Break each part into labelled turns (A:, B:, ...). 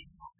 A: Facebook.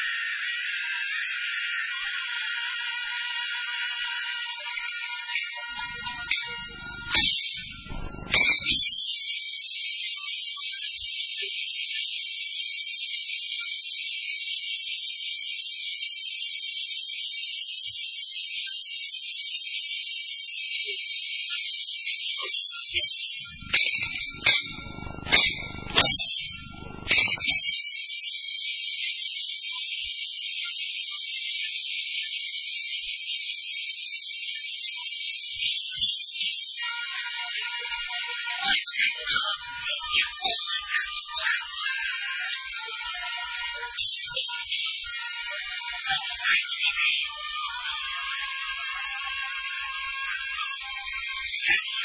A: Thank you.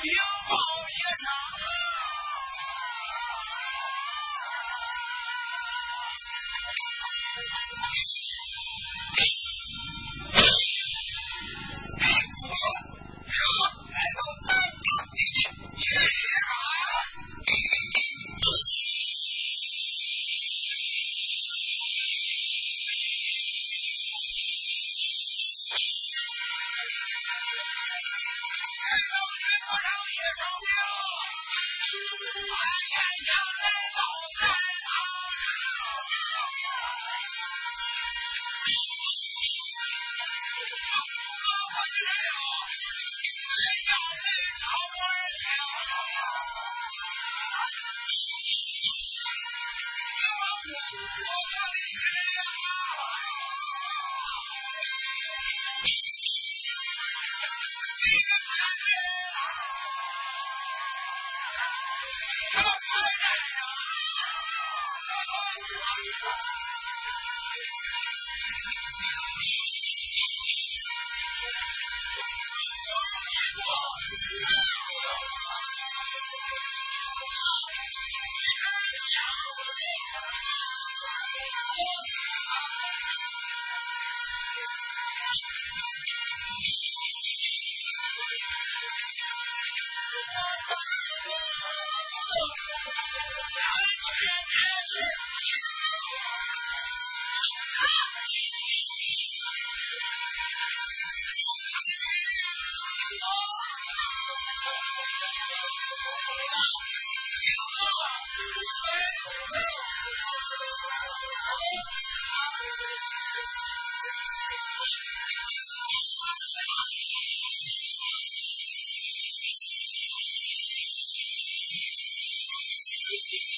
A: 牛毛也长。Thank you.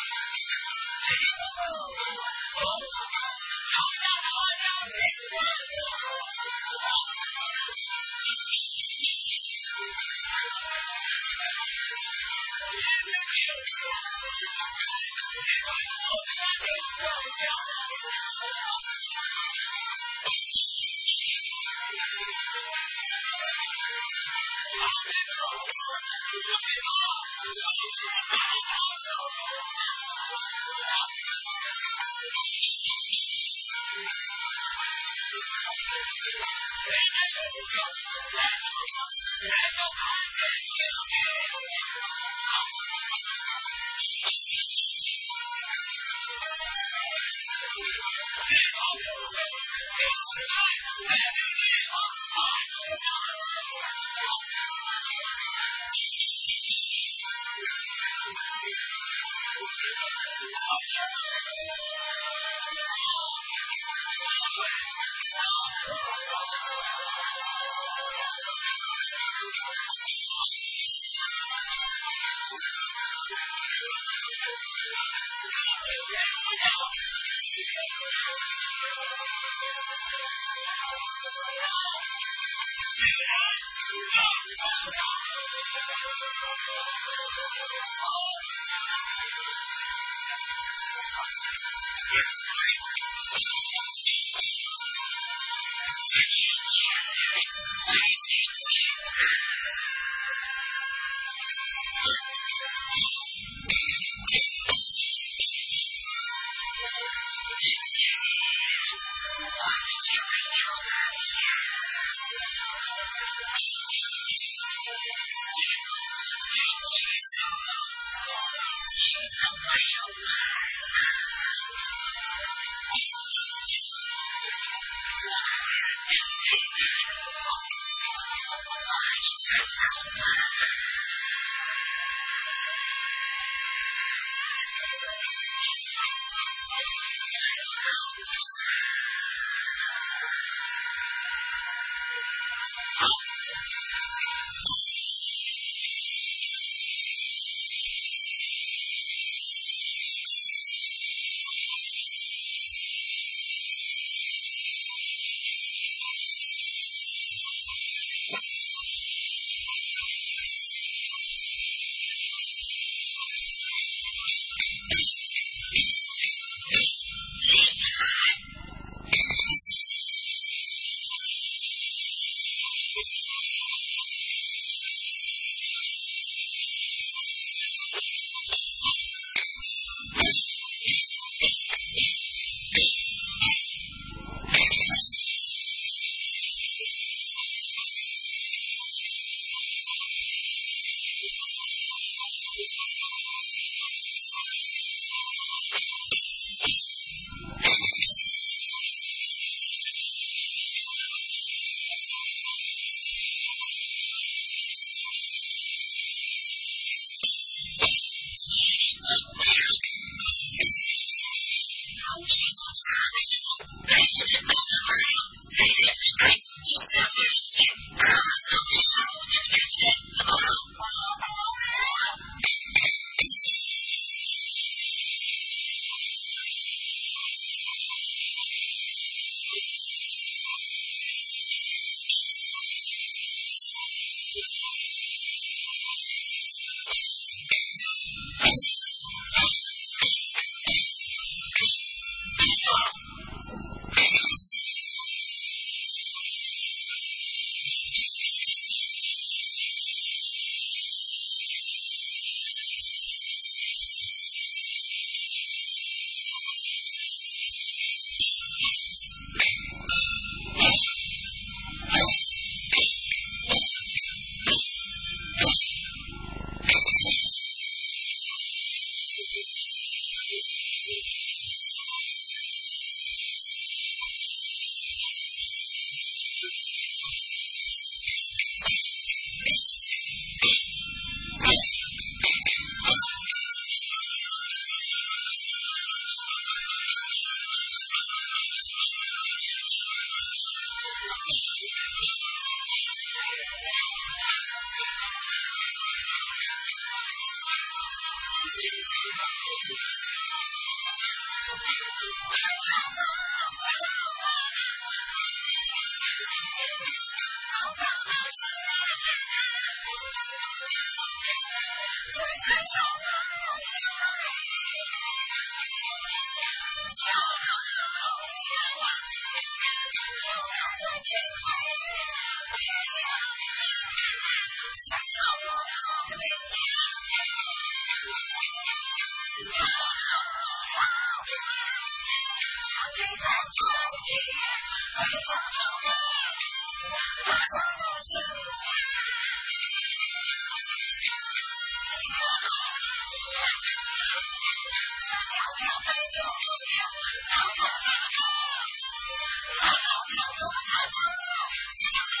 A: 走下长江去，一片片红叶铺满地。Thank you. 大手拉小手，小手拉大手，大手拉小手，小手拉大手，大手拉小手，小手拉大手。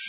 A: you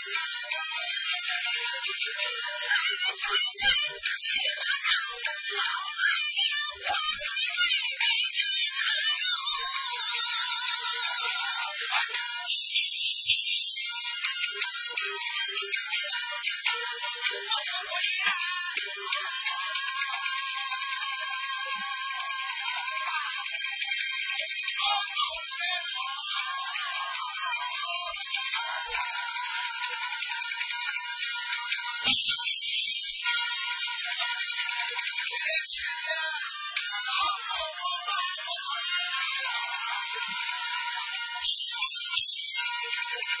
A: 二春来，菊花开，老来呀花红似锦真可笑。我春回来，花都开。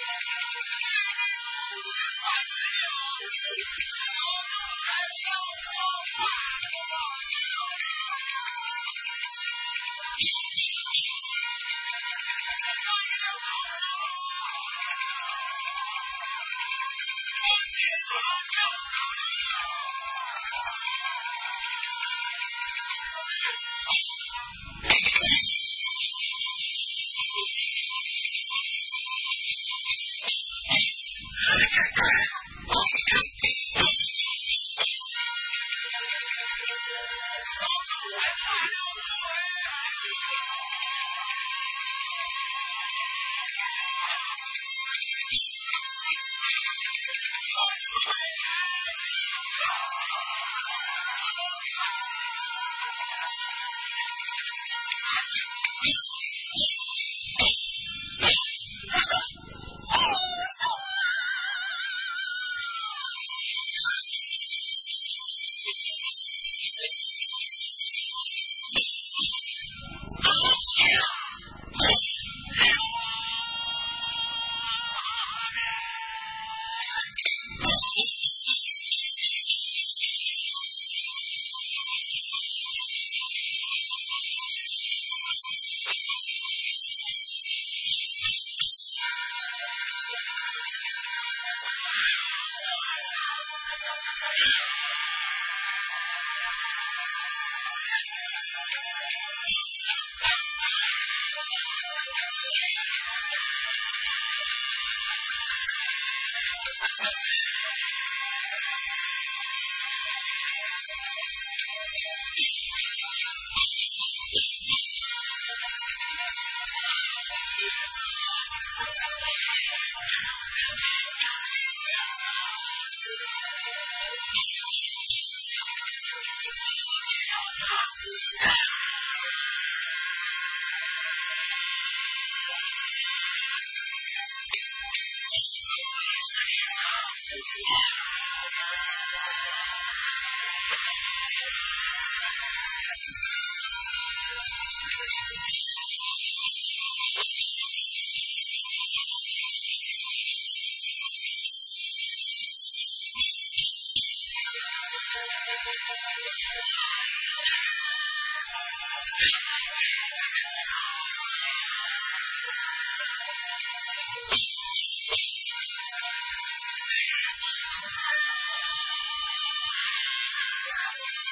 A: 月亮弯弯，照在小河湾。月亮弯弯，照在小河湾。Thank you.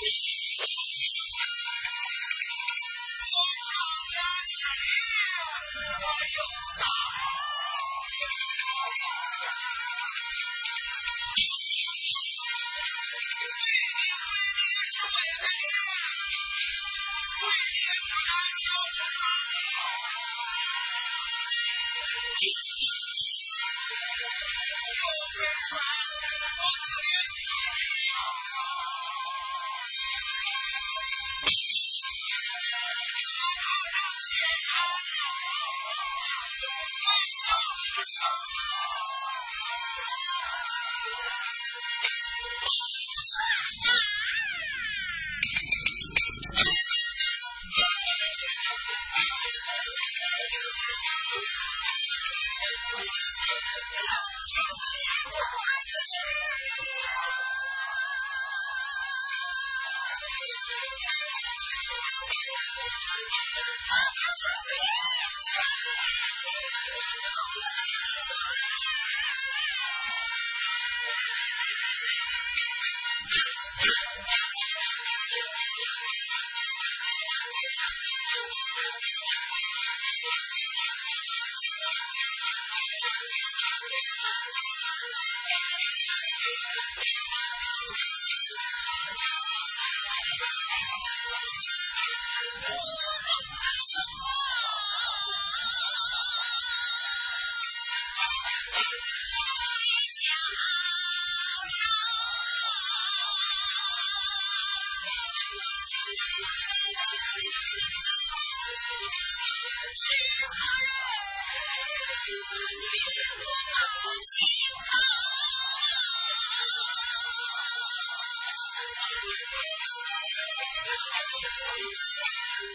A: Jesus. 谁见过一只鸟？啦啦啦啦啦啦啦啦，我变成飞鸟，啦啦啦啦啦啦啦啦。好人与我把情